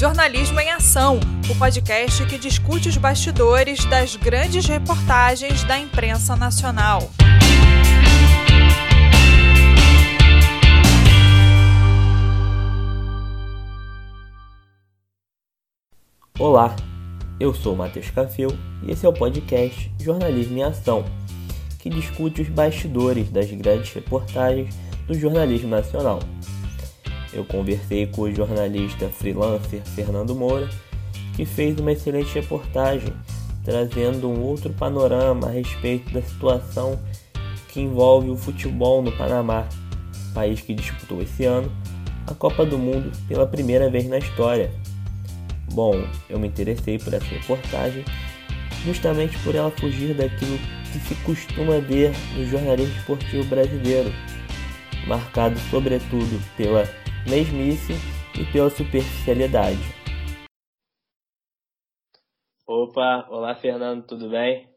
Jornalismo em Ação, o podcast que discute os bastidores das grandes reportagens da imprensa nacional. Olá, eu sou Matheus Cafeu e esse é o podcast Jornalismo em Ação, que discute os bastidores das grandes reportagens do jornalismo nacional. Eu conversei com o jornalista freelancer Fernando Moura, que fez uma excelente reportagem, trazendo um outro panorama a respeito da situação que envolve o futebol no Panamá, país que disputou esse ano a Copa do Mundo pela primeira vez na história. Bom, eu me interessei por essa reportagem justamente por ela fugir daquilo que se costuma ver no jornalismo esportivo brasileiro, marcado sobretudo pela mesmice e pela superficialidade. Opa, olá Fernando, tudo bem?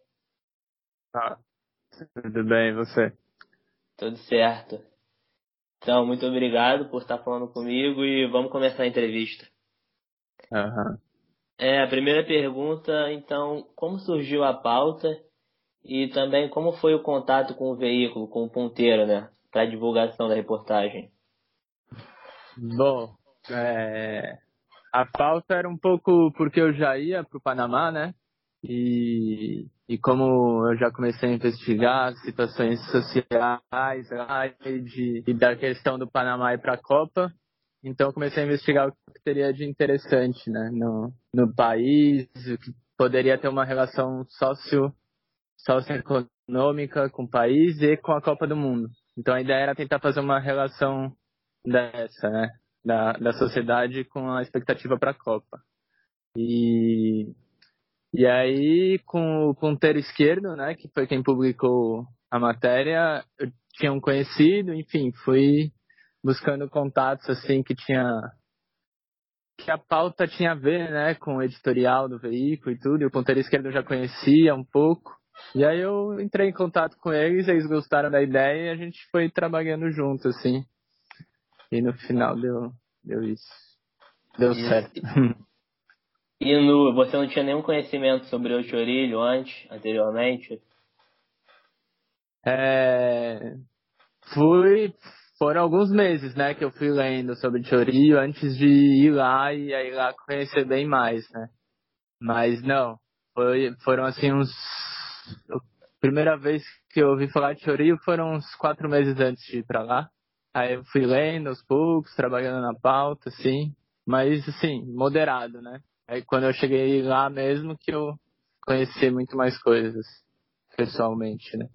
Ah, tudo bem, e você? Tudo certo. Então, muito obrigado por estar falando comigo e vamos começar a entrevista. Uhum. É, a primeira pergunta, então, como surgiu a pauta e também como foi o contato com o veículo, com o ponteiro, né, para a divulgação da reportagem? Bom, é, a pauta era um pouco porque eu já ia para o Panamá, né? E, e como eu já comecei a investigar situações sociais de, e da questão do Panamá ir para a Copa, então comecei a investigar o que teria de interessante né, no, no país, o que poderia ter uma relação sócio, socioeconômica com o país e com a Copa do Mundo. Então a ideia era tentar fazer uma relação dessa, né? Da, da sociedade com a expectativa para a Copa. E, e aí, com o ponteiro esquerdo, né, que foi quem publicou a matéria, eu tinha um conhecido, enfim, fui buscando contatos, assim, que tinha que a pauta tinha a ver, né, com o editorial do veículo e tudo, e o ponteiro esquerdo eu já conhecia um pouco. E aí eu entrei em contato com eles, eles gostaram da ideia e a gente foi trabalhando junto, assim. E no final deu, deu isso. Deu e, certo. E no, você não tinha nenhum conhecimento sobre o chorilho antes, anteriormente? É, fui, foram alguns meses, né, que eu fui lendo sobre chorilho antes de ir lá e aí lá conhecer bem mais, né. Mas não, foi, foram assim uns. A primeira vez que eu ouvi falar de chorilho foram uns quatro meses antes de ir pra lá. Aí eu fui lendo aos poucos, trabalhando na pauta, assim, mas assim, moderado, né? Aí quando eu cheguei lá mesmo que eu conheci muito mais coisas, pessoalmente, né?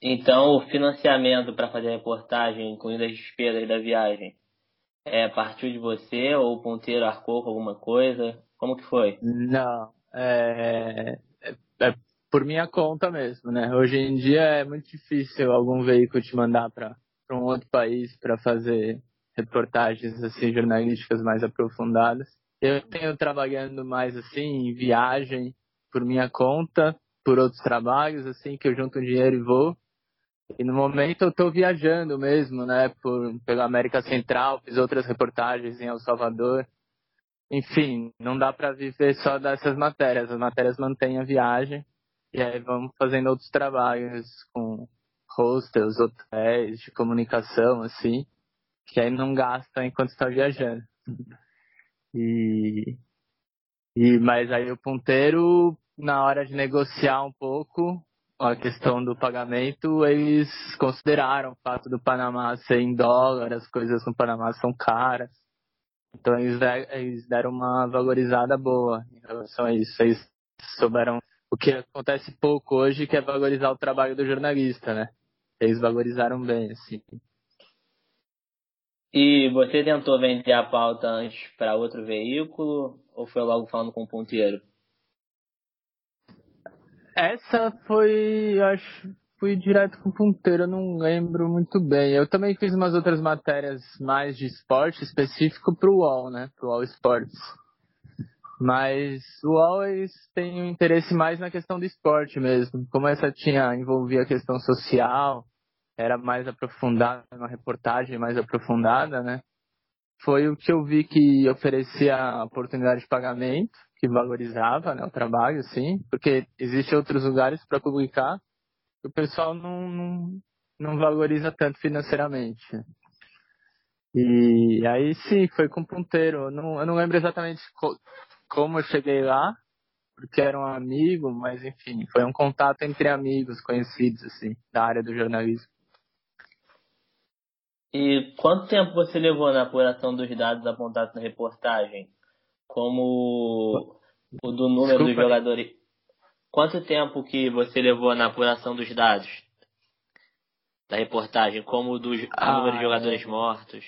Então, o financiamento para fazer a reportagem, incluindo as despesas da viagem, é partiu de você ou o ponteiro arcou com alguma coisa? Como que foi? Não, é, é, é por minha conta mesmo, né? Hoje em dia é muito difícil algum veículo te mandar para para um outro país para fazer reportagens assim jornalísticas mais aprofundadas. Eu tenho trabalhando mais assim em viagem por minha conta, por outros trabalhos assim que eu junto um dinheiro e vou. E no momento eu estou viajando mesmo, né, por pela América Central, fiz outras reportagens em El Salvador. Enfim, não dá para viver só dessas matérias. As matérias mantêm a viagem e aí vamos fazendo outros trabalhos com hostels, hotéis de comunicação, assim, que aí não gasta enquanto está viajando. E, e mas aí o ponteiro, na hora de negociar um pouco a questão do pagamento, eles consideraram o fato do Panamá ser em dólar, as coisas no Panamá são caras. Então eles, eles deram uma valorizada boa em relação a isso. Eles souberam o que acontece pouco hoje, que é valorizar o trabalho do jornalista, né? Eles valorizaram bem, assim. E você tentou vender a pauta antes para outro veículo ou foi logo falando com o ponteiro? Essa foi, acho, fui direto com o ponteiro, eu não lembro muito bem. Eu também fiz umas outras matérias mais de esporte específico para o UOL, né? Para o UOL Sports. Mas o UOL eles têm um interesse mais na questão do esporte mesmo. Como essa tinha envolvia a questão social, era mais aprofundada, uma reportagem mais aprofundada, né? foi o que eu vi que oferecia oportunidade de pagamento, que valorizava né, o trabalho, sim, porque existem outros lugares para publicar que o pessoal não, não, não valoriza tanto financeiramente. E aí sim, foi com ponteiro. Eu não, eu não lembro exatamente co como eu cheguei lá, porque era um amigo, mas enfim, foi um contato entre amigos conhecidos, assim, da área do jornalismo. E quanto tempo você levou na apuração dos dados apontados na reportagem? Como o do número Desculpa. dos jogadores. Quanto tempo que você levou na apuração dos dados da reportagem? Como o do ah, número de jogadores é. mortos?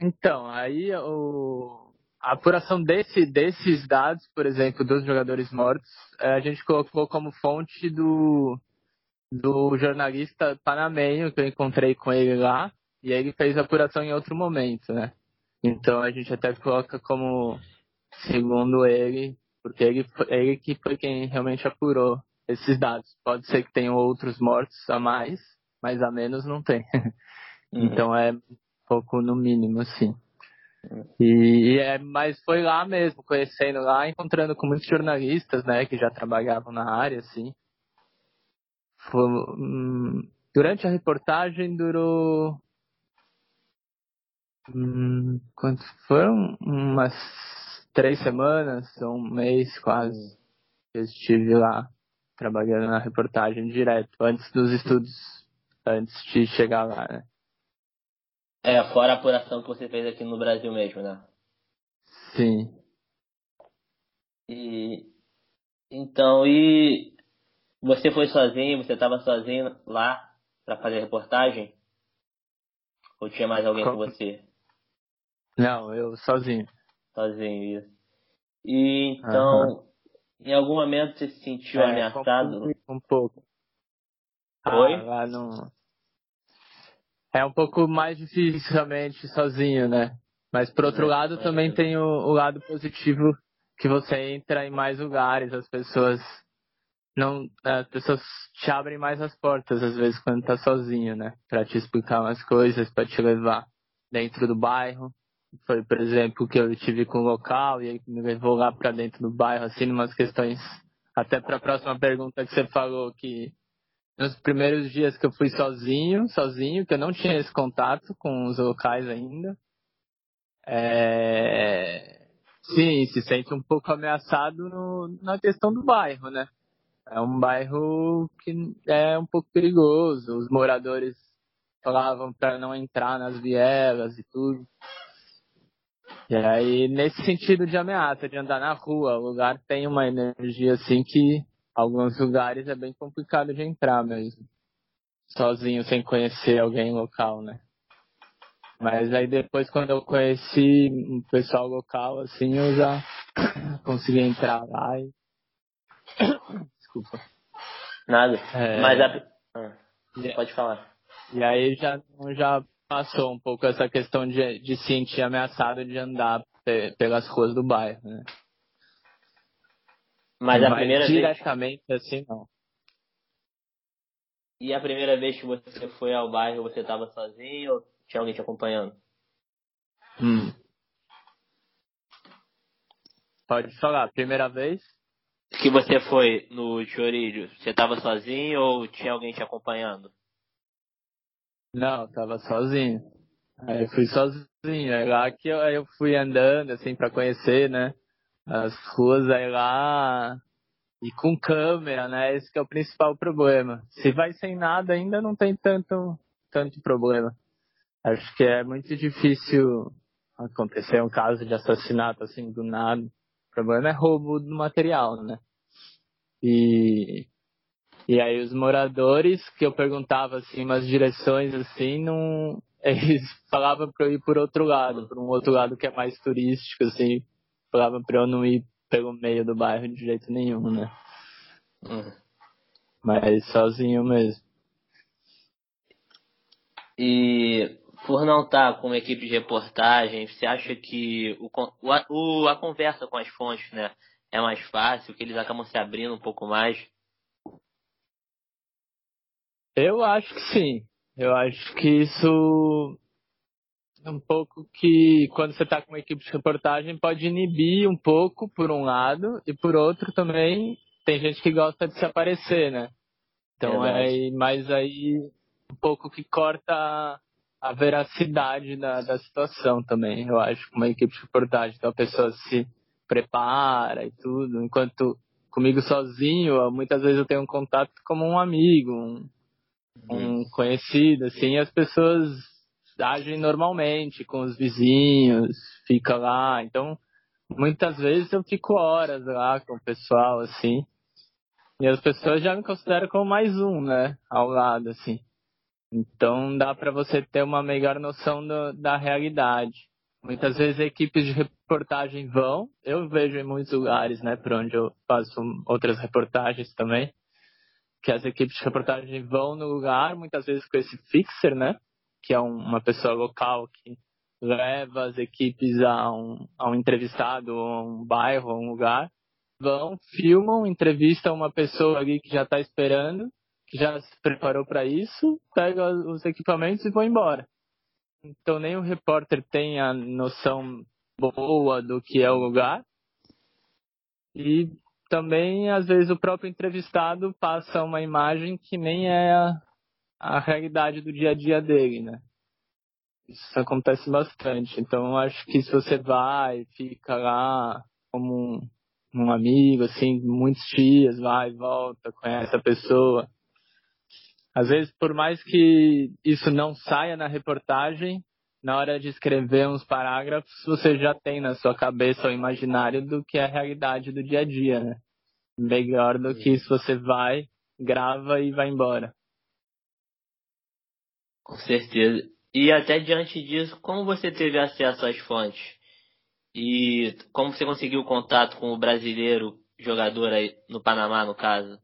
Então, aí o, a apuração desse, desses dados, por exemplo, dos jogadores mortos, é, a gente colocou como fonte do, do jornalista panamenho que eu encontrei com ele lá, e ele fez a apuração em outro momento, né? Então a gente até coloca como segundo ele, porque ele, ele que foi quem realmente apurou esses dados. Pode ser que tenham outros mortos a mais, mas a menos não tem. Uhum. Então é pouco no mínimo, assim. E, e, é, mas foi lá mesmo, conhecendo lá, encontrando com muitos jornalistas, né, que já trabalhavam na área, assim. Foi, hum, durante a reportagem durou. Hum, quanto foram? Umas três semanas, um mês quase. Eu estive lá trabalhando na reportagem direto, antes dos estudos, antes de chegar lá, né? É, fora a apuração que você fez aqui no Brasil mesmo, né? Sim. E então, e você foi sozinho? Você estava sozinho lá para fazer a reportagem? Ou tinha mais alguém com você? Não, eu sozinho. Sozinho, isso. E então, uhum. em algum momento você se sentiu é, ameaçado? Um pouco. Oi? Ah, lá não. É um pouco mais difícil realmente sozinho, né? Mas por outro é, lado também tem o, o lado positivo que você entra em mais lugares, as pessoas não as pessoas te abrem mais as portas às vezes quando tá sozinho, né? Para te explicar umas coisas, para te levar dentro do bairro. Foi, por exemplo, que eu tive com o local e ele me levou lá para dentro do bairro, assim, umas questões. Até para a próxima pergunta que você falou que nos primeiros dias que eu fui sozinho, sozinho, que eu não tinha esse contato com os locais ainda, é... sim, se sente um pouco ameaçado no, na questão do bairro, né? É um bairro que é um pouco perigoso. Os moradores falavam para não entrar nas vielas e tudo. E aí, nesse sentido de ameaça, de andar na rua, o lugar tem uma energia assim que alguns lugares é bem complicado de entrar mesmo. Sozinho, sem conhecer alguém local, né? Mas aí depois, quando eu conheci o pessoal local, assim, eu já consegui entrar lá e desculpa. Nada. É... Mas a... Ah, pode falar. E aí já, já passou um pouco essa questão de, de se sentir ameaçado de andar pe pelas ruas do bairro, né? Mas a primeira diretamente vez... assim não. E a primeira vez que você foi ao bairro, você estava sozinho ou tinha alguém te acompanhando? Hum. Pode falar, primeira vez? Que você foi no Chorilho, você estava sozinho ou tinha alguém te acompanhando? Não, tava sozinho. Aí eu fui sozinho. Aí lá que eu, eu fui andando, assim, para conhecer, né? As ruas aí lá. E com câmera, né? Esse é o principal problema. Se vai sem nada, ainda não tem tanto, tanto problema. Acho que é muito difícil acontecer um caso de assassinato, assim, do nada. O problema é roubo do material, né? E, e aí os moradores, que eu perguntava assim, umas direções assim, não. Eles falavam para eu ir por outro lado, por um outro lado que é mais turístico, assim. Falavam para eu não ir pelo meio do bairro de jeito nenhum, né? Uhum. Mas sozinho mesmo. E por não estar com uma equipe de reportagem, você acha que o, o, a conversa com as fontes, né, é mais fácil, que eles acabam se abrindo um pouco mais? Eu acho que sim. Eu acho que isso um pouco que quando você está com uma equipe de reportagem pode inibir um pouco por um lado e por outro também tem gente que gosta de se aparecer, né? Então é mais aí um pouco que corta a veracidade da, da situação também, eu acho, com uma equipe de reportagem. Então a pessoa se prepara e tudo, enquanto comigo sozinho, muitas vezes eu tenho um contato como um amigo, um, um conhecido, assim, e as pessoas agem normalmente com os vizinhos, fica lá. Então, muitas vezes eu fico horas lá com o pessoal, assim. E as pessoas já me consideram como mais um, né? Ao lado, assim. Então dá para você ter uma melhor noção do, da realidade. Muitas vezes equipes de reportagem vão, eu vejo em muitos lugares, né, por onde eu faço outras reportagens também, que as equipes de reportagem vão no lugar, muitas vezes com esse fixer, né, que é um, uma pessoa local que leva as equipes a um, a um entrevistado, a um bairro, a um lugar, vão, filmam, entrevistam uma pessoa ali que já está esperando, que já se preparou para isso, pega os equipamentos e vão embora. Então nem o repórter tem a noção boa do que é o lugar. E também, às vezes, o próprio entrevistado passa uma imagem que nem é a, a realidade do dia a dia dele, né? Isso acontece bastante. Então, acho que se você vai, fica lá como um, um amigo, assim, muitos dias, vai volta, conhece a pessoa. Às vezes, por mais que isso não saia na reportagem, na hora de escrever uns parágrafos, você já tem na sua cabeça o imaginário do que é a realidade do dia a dia, né? Melhor do que se você vai, grava e vai embora. Com certeza. E até diante disso, como você teve acesso às fontes? E como você conseguiu contato com o brasileiro jogador aí no Panamá, no caso?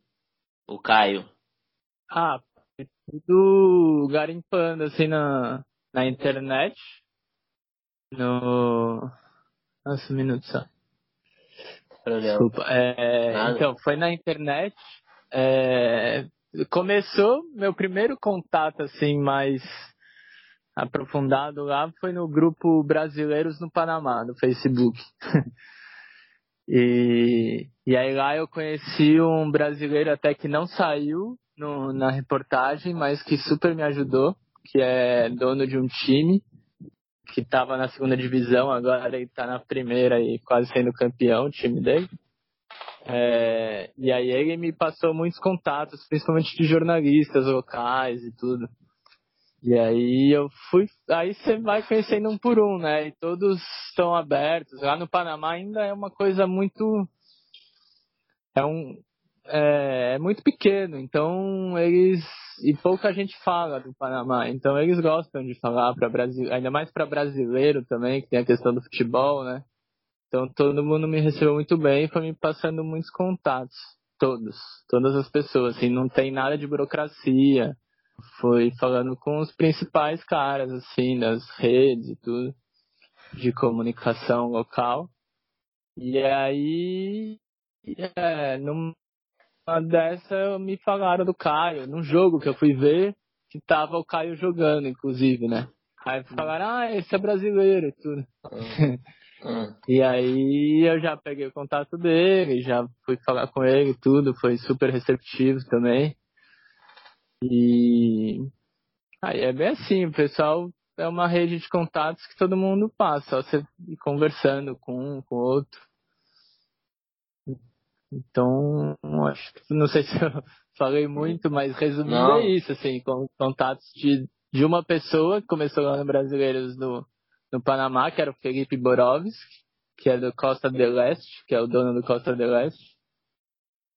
O Caio. Ah, tudo garimpando assim na, na internet. No. Nossa, um minuto só. Desculpa. É, então, foi na internet. É, começou meu primeiro contato assim mais aprofundado lá foi no grupo Brasileiros no Panamá, no Facebook. e, e aí lá eu conheci um brasileiro até que não saiu no, na reportagem, mas que super me ajudou, que é dono de um time que estava na segunda divisão, agora ele está na primeira e quase sendo campeão, o time dele. É, e aí ele me passou muitos contatos, principalmente de jornalistas locais e tudo. E aí eu fui, aí você vai conhecendo um por um, né? E todos estão abertos. Lá no Panamá ainda é uma coisa muito é um é, é muito pequeno, então eles e pouca gente fala do Panamá, então eles gostam de falar para Brasil, ainda mais para brasileiro também, que tem a questão do futebol, né? Então todo mundo me recebeu muito bem e foi me passando muitos contatos, todos, todas as pessoas, assim, não tem nada de burocracia foi falando com os principais caras, assim, das redes e tudo, de comunicação local. E aí, é, numa dessa, me falaram do Caio, num jogo que eu fui ver, que tava o Caio jogando, inclusive, né? Aí falaram, ah, esse é brasileiro e tudo. Uhum. e aí eu já peguei o contato dele, já fui falar com ele tudo, foi super receptivo também. E aí é bem assim, o pessoal é uma rede de contatos que todo mundo passa, só você ir conversando com um, com o outro. Então, acho que não sei se eu falei muito, mas resumindo não. é isso, assim, com contatos de, de uma pessoa que começou lá no Brasileiros no, no Panamá, que era o Felipe Borovski, que é do Costa del Leste, que é o dono do Costa del Leste.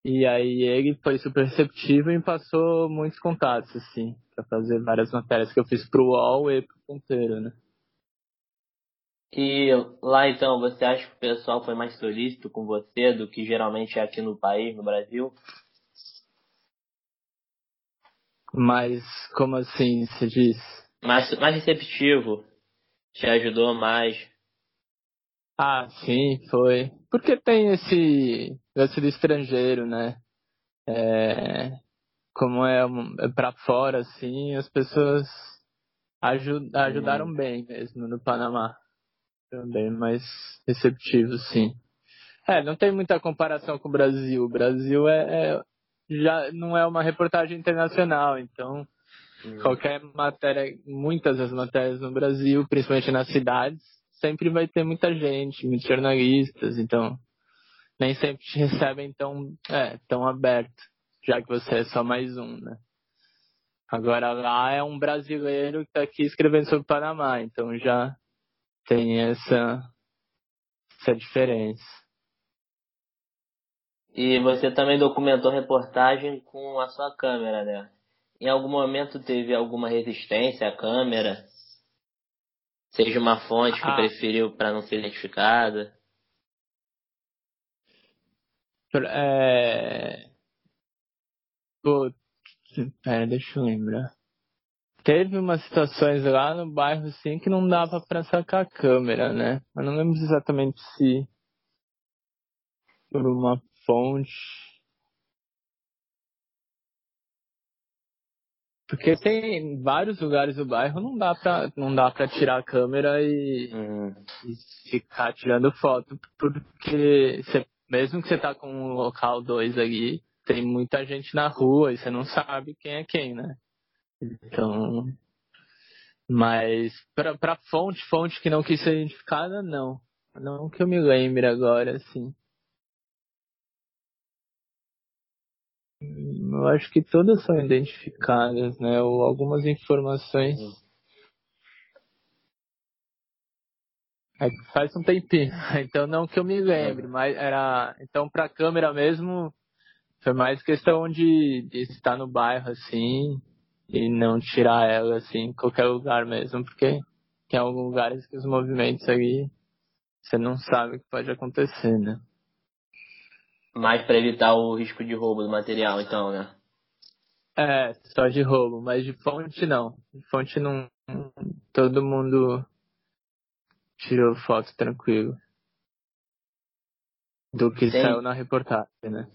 E aí ele foi super receptivo e me passou muitos contatos, assim, para fazer várias matérias que eu fiz pro UOL e pro Ponteiro, né? E lá então, você acha que o pessoal foi mais solícito com você do que geralmente é aqui no país, no Brasil? Mas como assim você diz? Mais, mais receptivo. Te ajudou mais. Ah, sim, foi. Porque tem esse lance do estrangeiro, né? É, como é, é para fora, assim, as pessoas Ajud ajudaram hum. bem mesmo no Panamá. Também mais receptivos, sim. É, não tem muita comparação com o Brasil. O Brasil é, é já não é uma reportagem internacional, então hum. qualquer matéria, muitas das matérias no Brasil, principalmente nas cidades, sempre vai ter muita gente, muitos jornalistas, então nem sempre te recebem tão, é, tão aberto, já que você é só mais um, né? Agora lá é um brasileiro que está aqui escrevendo sobre o Panamá, então já tem essa, essa diferença. E você também documentou reportagem com a sua câmera, né? Em algum momento teve alguma resistência à câmera? Seja uma fonte que ah. preferiu para não ser identificada? É... Pera, deixa eu lembrar. Teve umas situações lá no bairro assim que não dava pra sacar a câmera, né? Mas não lembro exatamente se por uma fonte. Porque tem vários lugares do bairro, não dá pra, não dá pra tirar a câmera e, uhum. e ficar tirando foto. Porque você, mesmo que você tá com o local 2 ali, tem muita gente na rua e você não sabe quem é quem, né? Então. Mas pra, pra fonte, fonte que não quis ser identificada, não. Não que eu me lembre agora, assim. Eu acho que todas são identificadas, né? Ou algumas informações. É, faz um tempinho, então não que eu me lembre, mas era. Então pra câmera mesmo, foi mais questão de, de estar no bairro, assim, e não tirar ela, assim, em qualquer lugar mesmo, porque tem alguns lugares que os movimentos aí você não sabe o que pode acontecer, né? Mais para evitar o risco de roubo do material, então, né? É, só de roubo, mas de fonte não. De fonte não. Todo mundo tirou foto tranquilo. Do que Sim. saiu na reportagem, né?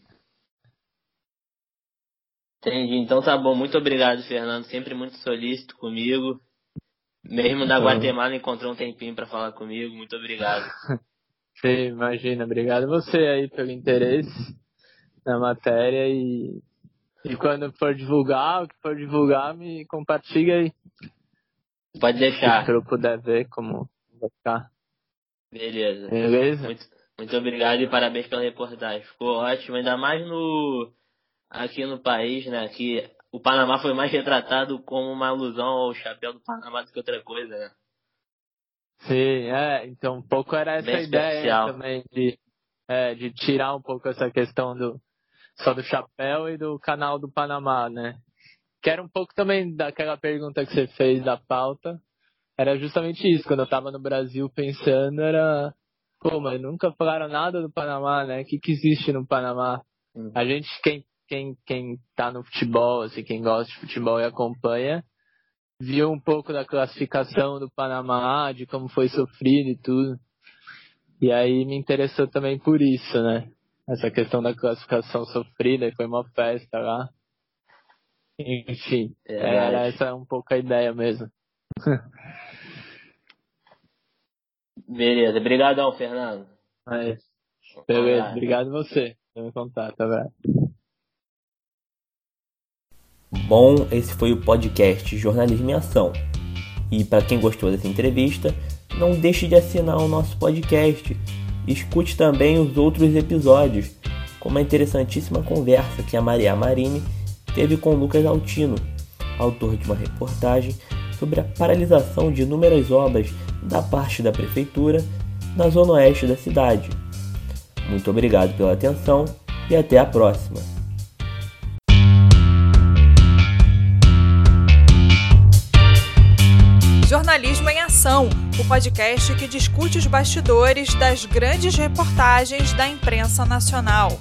Entendi. Então tá bom. Muito obrigado, Fernando. Sempre muito solícito comigo. Mesmo da então... Guatemala encontrou um tempinho para falar comigo. Muito obrigado. Sim, imagina. Obrigado você aí pelo interesse na matéria e, e quando for divulgar, o que for divulgar, me compartilha aí. Pode deixar. Se eu puder ver como vai ficar. Beleza. Beleza? Muito, muito obrigado e parabéns pela reportagem. Ficou ótimo, ainda mais no aqui no país, né? Que o Panamá foi mais retratado como uma alusão ao chapéu do Panamá do que outra coisa, né? Sim, é, então um pouco era essa Bem ideia especial. também de, é, de tirar um pouco essa questão do só do chapéu e do canal do Panamá, né? Que era um pouco também daquela pergunta que você fez da pauta. Era justamente isso, quando eu tava no Brasil pensando, era, pô, mas nunca falaram nada do Panamá, né? O que, que existe no Panamá? Uhum. A gente, quem quem, quem tá no futebol, assim, quem gosta de futebol e acompanha, viu um pouco da classificação do Panamá, de como foi sofrido e tudo. E aí me interessou também por isso, né? Essa questão da classificação sofrida, foi uma festa lá. Enfim, é, era essa um pouco a ideia mesmo. Beleza, obrigadão, Fernando. É. Beleza, obrigado você pelo contato, velho. Bom, esse foi o podcast Jornalismo em Ação. E para quem gostou dessa entrevista, não deixe de assinar o nosso podcast. Escute também os outros episódios, como a interessantíssima conversa que a Maria Marini teve com Lucas Altino, autor de uma reportagem sobre a paralisação de inúmeras obras da parte da prefeitura na zona oeste da cidade. Muito obrigado pela atenção e até a próxima. Jornalismo em Ação, o podcast que discute os bastidores das grandes reportagens da imprensa nacional.